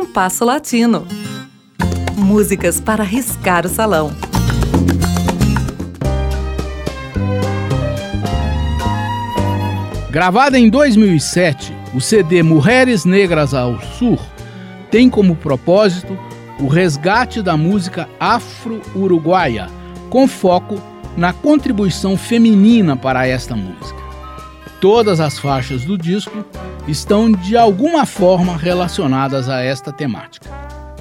Compasso Latino. Músicas para riscar o salão. Gravada em 2007, o CD Mulheres Negras ao Sur tem como propósito o resgate da música afro-uruguaia, com foco na contribuição feminina para esta música. Todas as faixas do disco estão de alguma forma relacionadas a esta temática.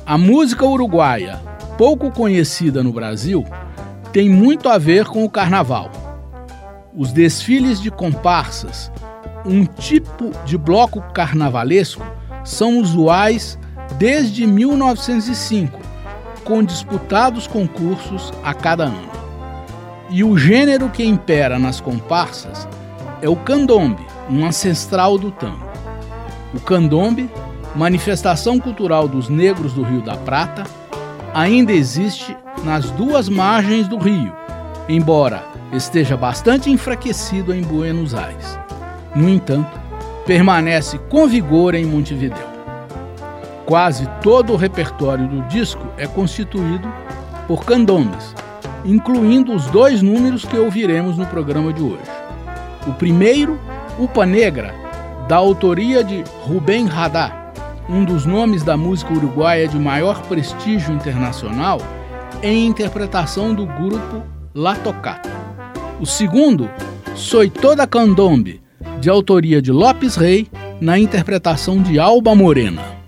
A música uruguaia, pouco conhecida no Brasil, tem muito a ver com o carnaval. Os desfiles de comparsas um tipo de bloco carnavalesco são usuais desde 1905, com disputados concursos a cada ano. E o gênero que impera nas comparsas é o candombe, um ancestral do tango. O candombe, manifestação cultural dos negros do Rio da Prata, ainda existe nas duas margens do rio, embora esteja bastante enfraquecido em Buenos Aires. No entanto, permanece com vigor em Montevideo. Quase todo o repertório do disco é constituído por candombes, incluindo os dois números que ouviremos no programa de hoje. O primeiro, Upa Negra, da autoria de Rubem Radá, um dos nomes da música uruguaia de maior prestígio internacional, em interpretação do grupo La Tocata. O segundo, Soy Toda Candombe, de autoria de Lopes Rey, na interpretação de Alba Morena.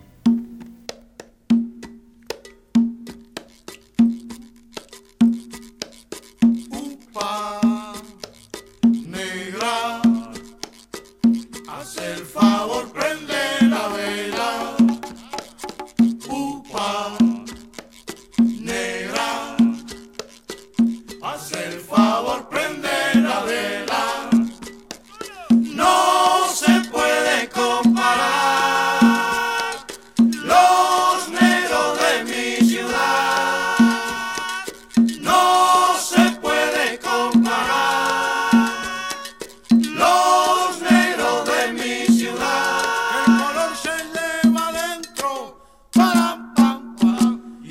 favor prende la vela.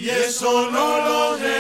y eso no lo.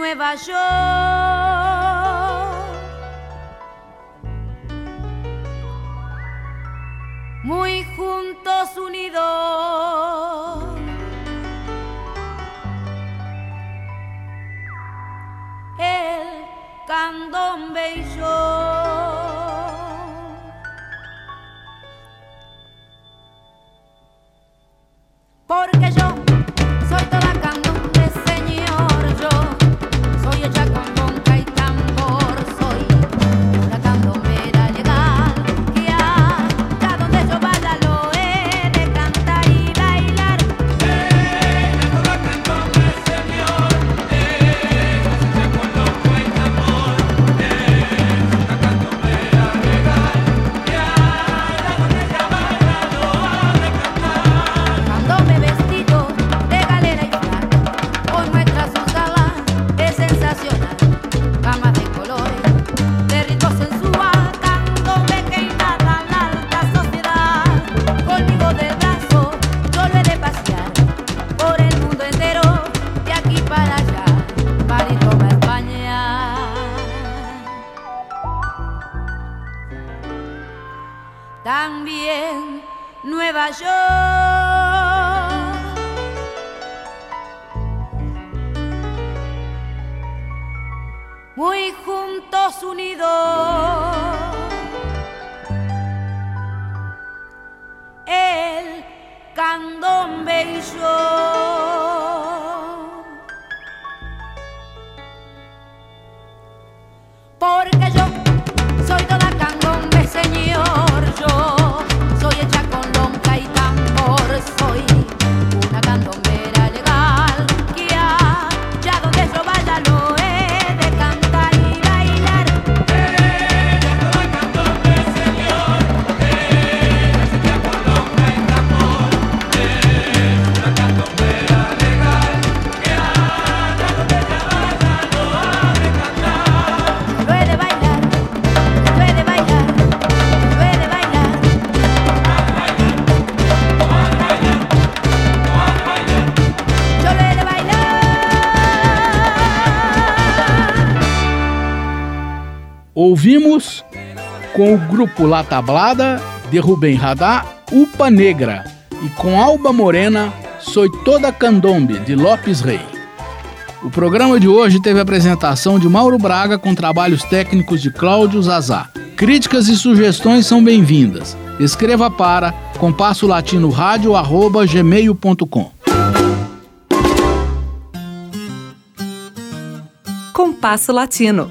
Nueva York. Muy juntos unidos. El candombe y yo. Unidos. El candombe y yo. Ouvimos com o grupo La Tablada de Rubem Radá, Upa Negra e com Alba Morena, Soy Toda Candombe de Lopes Rei. O programa de hoje teve a apresentação de Mauro Braga com trabalhos técnicos de Cláudio Zazá. Críticas e sugestões são bem-vindas. Escreva para compasso latino gmail.com. Compasso Latino.